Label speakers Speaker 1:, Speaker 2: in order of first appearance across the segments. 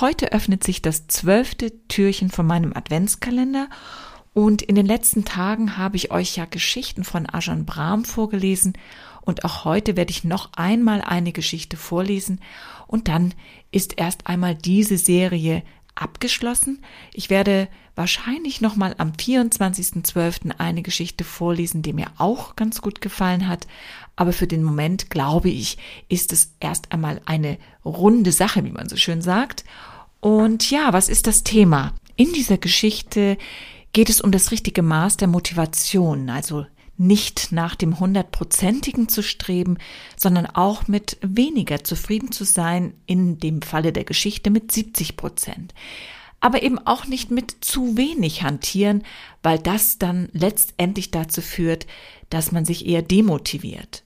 Speaker 1: Heute öffnet sich das zwölfte Türchen von meinem Adventskalender und in den letzten Tagen habe ich euch ja Geschichten von Ajahn Brahm vorgelesen und auch heute werde ich noch einmal eine Geschichte vorlesen und dann ist erst einmal diese Serie abgeschlossen. Ich werde wahrscheinlich noch mal am 24.12. eine Geschichte vorlesen, die mir auch ganz gut gefallen hat, aber für den Moment glaube ich, ist es erst einmal eine runde Sache, wie man so schön sagt. Und ja, was ist das Thema? In dieser Geschichte geht es um das richtige Maß der Motivation, also nicht nach dem hundertprozentigen zu streben, sondern auch mit weniger zufrieden zu sein, in dem Falle der Geschichte mit 70 Prozent. Aber eben auch nicht mit zu wenig hantieren, weil das dann letztendlich dazu führt, dass man sich eher demotiviert.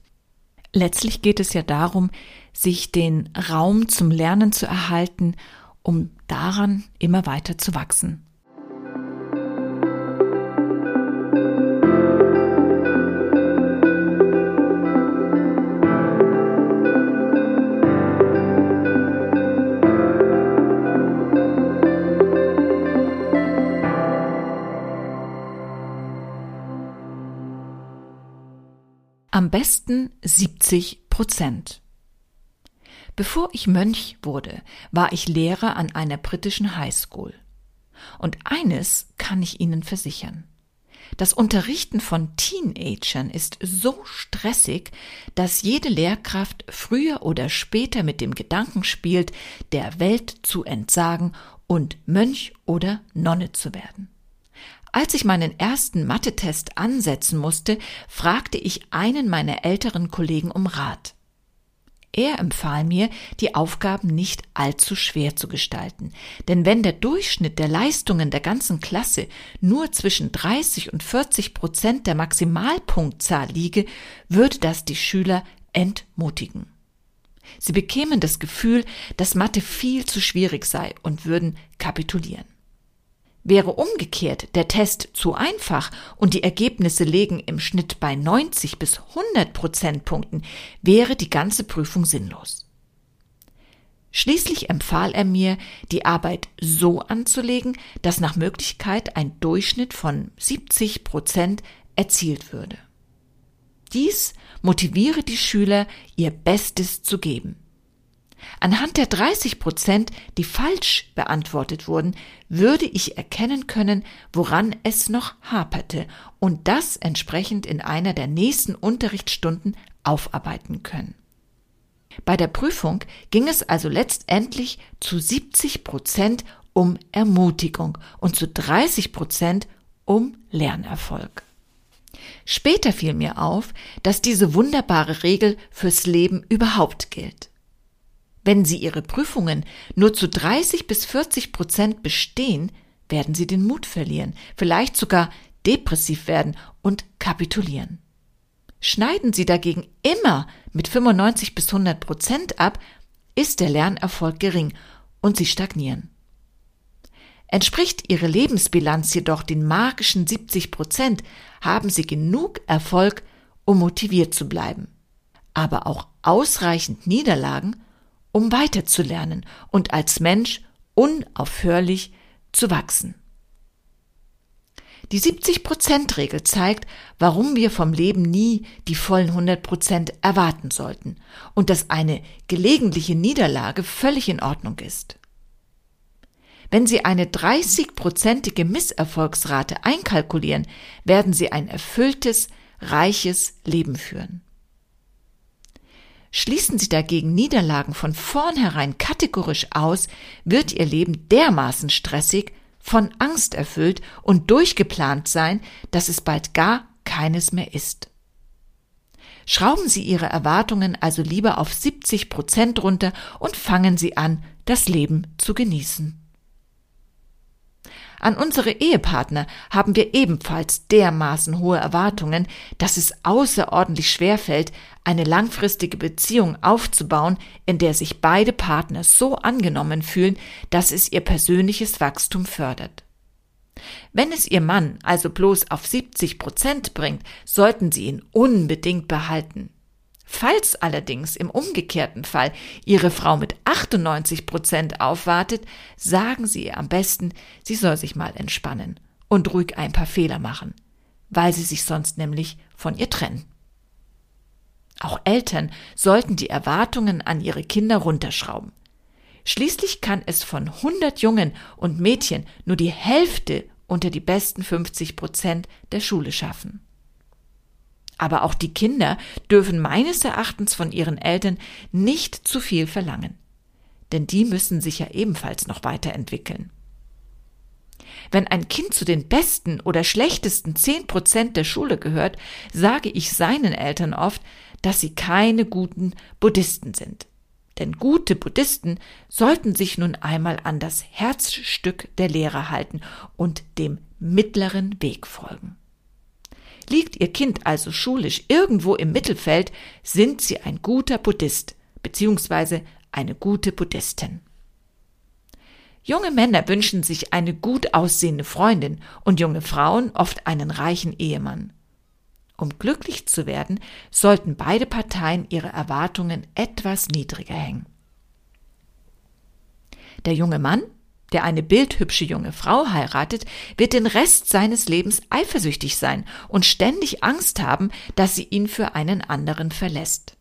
Speaker 1: Letztlich geht es ja darum, sich den Raum zum Lernen zu erhalten, um daran immer weiter zu wachsen. Am besten 70 Prozent. Bevor ich Mönch wurde, war ich Lehrer an einer britischen Highschool. Und eines kann ich Ihnen versichern. Das Unterrichten von Teenagern ist so stressig, dass jede Lehrkraft früher oder später mit dem Gedanken spielt, der Welt zu entsagen und Mönch oder Nonne zu werden. Als ich meinen ersten Mathe-Test ansetzen musste, fragte ich einen meiner älteren Kollegen um Rat. Er empfahl mir, die Aufgaben nicht allzu schwer zu gestalten, denn wenn der Durchschnitt der Leistungen der ganzen Klasse nur zwischen 30 und 40 Prozent der Maximalpunktzahl liege, würde das die Schüler entmutigen. Sie bekämen das Gefühl, dass Mathe viel zu schwierig sei und würden kapitulieren. Wäre umgekehrt der Test zu einfach und die Ergebnisse legen im Schnitt bei 90 bis 100 Prozentpunkten, wäre die ganze Prüfung sinnlos. Schließlich empfahl er mir, die Arbeit so anzulegen, dass nach Möglichkeit ein Durchschnitt von 70 Prozent erzielt würde. Dies motiviere die Schüler, ihr Bestes zu geben. Anhand der 30 Prozent, die falsch beantwortet wurden, würde ich erkennen können, woran es noch haperte und das entsprechend in einer der nächsten Unterrichtsstunden aufarbeiten können. Bei der Prüfung ging es also letztendlich zu 70 Prozent um Ermutigung und zu 30 Prozent um Lernerfolg. Später fiel mir auf, dass diese wunderbare Regel fürs Leben überhaupt gilt. Wenn Sie Ihre Prüfungen nur zu 30 bis 40 Prozent bestehen, werden Sie den Mut verlieren, vielleicht sogar depressiv werden und kapitulieren. Schneiden Sie dagegen immer mit 95 bis 100 Prozent ab, ist der Lernerfolg gering und Sie stagnieren. Entspricht Ihre Lebensbilanz jedoch den magischen 70 Prozent, haben Sie genug Erfolg, um motiviert zu bleiben. Aber auch ausreichend Niederlagen, um weiterzulernen und als Mensch unaufhörlich zu wachsen. Die 70-Prozent-Regel zeigt, warum wir vom Leben nie die vollen 100 Prozent erwarten sollten und dass eine gelegentliche Niederlage völlig in Ordnung ist. Wenn Sie eine 30-prozentige Misserfolgsrate einkalkulieren, werden Sie ein erfülltes, reiches Leben führen. Schließen Sie dagegen Niederlagen von vornherein kategorisch aus, wird Ihr Leben dermaßen stressig, von Angst erfüllt und durchgeplant sein, dass es bald gar keines mehr ist. Schrauben Sie Ihre Erwartungen also lieber auf 70 Prozent runter und fangen Sie an, das Leben zu genießen. An unsere Ehepartner haben wir ebenfalls dermaßen hohe Erwartungen, dass es außerordentlich schwer fällt, eine langfristige Beziehung aufzubauen, in der sich beide Partner so angenommen fühlen, dass es ihr persönliches Wachstum fördert. Wenn es Ihr Mann also bloß auf 70 Prozent bringt, sollten Sie ihn unbedingt behalten. Falls allerdings im umgekehrten Fall Ihre Frau mit 98 Prozent aufwartet, sagen Sie ihr am besten, sie soll sich mal entspannen und ruhig ein paar Fehler machen, weil sie sich sonst nämlich von ihr trennen. Auch Eltern sollten die Erwartungen an ihre Kinder runterschrauben. Schließlich kann es von 100 Jungen und Mädchen nur die Hälfte unter die besten 50 Prozent der Schule schaffen. Aber auch die Kinder dürfen meines Erachtens von ihren Eltern nicht zu viel verlangen. Denn die müssen sich ja ebenfalls noch weiterentwickeln. Wenn ein Kind zu den besten oder schlechtesten zehn Prozent der Schule gehört, sage ich seinen Eltern oft, dass sie keine guten Buddhisten sind. Denn gute Buddhisten sollten sich nun einmal an das Herzstück der Lehre halten und dem mittleren Weg folgen. Liegt Ihr Kind also schulisch irgendwo im Mittelfeld, sind Sie ein guter Buddhist bzw. eine gute Buddhistin. Junge Männer wünschen sich eine gut aussehende Freundin und junge Frauen oft einen reichen Ehemann. Um glücklich zu werden, sollten beide Parteien ihre Erwartungen etwas niedriger hängen. Der junge Mann, der eine bildhübsche junge Frau heiratet, wird den Rest seines Lebens eifersüchtig sein und ständig Angst haben, dass sie ihn für einen anderen verlässt.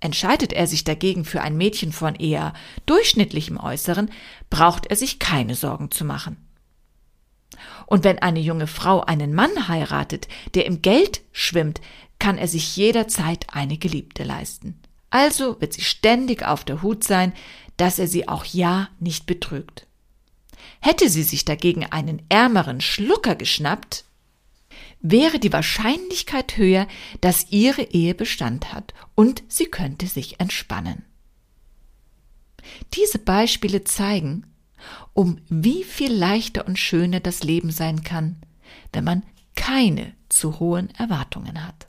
Speaker 1: Entscheidet er sich dagegen für ein Mädchen von eher durchschnittlichem Äußeren, braucht er sich keine Sorgen zu machen. Und wenn eine junge Frau einen Mann heiratet, der im Geld schwimmt, kann er sich jederzeit eine Geliebte leisten. Also wird sie ständig auf der Hut sein, dass er sie auch ja nicht betrügt. Hätte sie sich dagegen einen ärmeren Schlucker geschnappt, wäre die Wahrscheinlichkeit höher, dass ihre Ehe Bestand hat und sie könnte sich entspannen. Diese Beispiele zeigen, um wie viel leichter und schöner das Leben sein kann, wenn man keine zu hohen Erwartungen hat.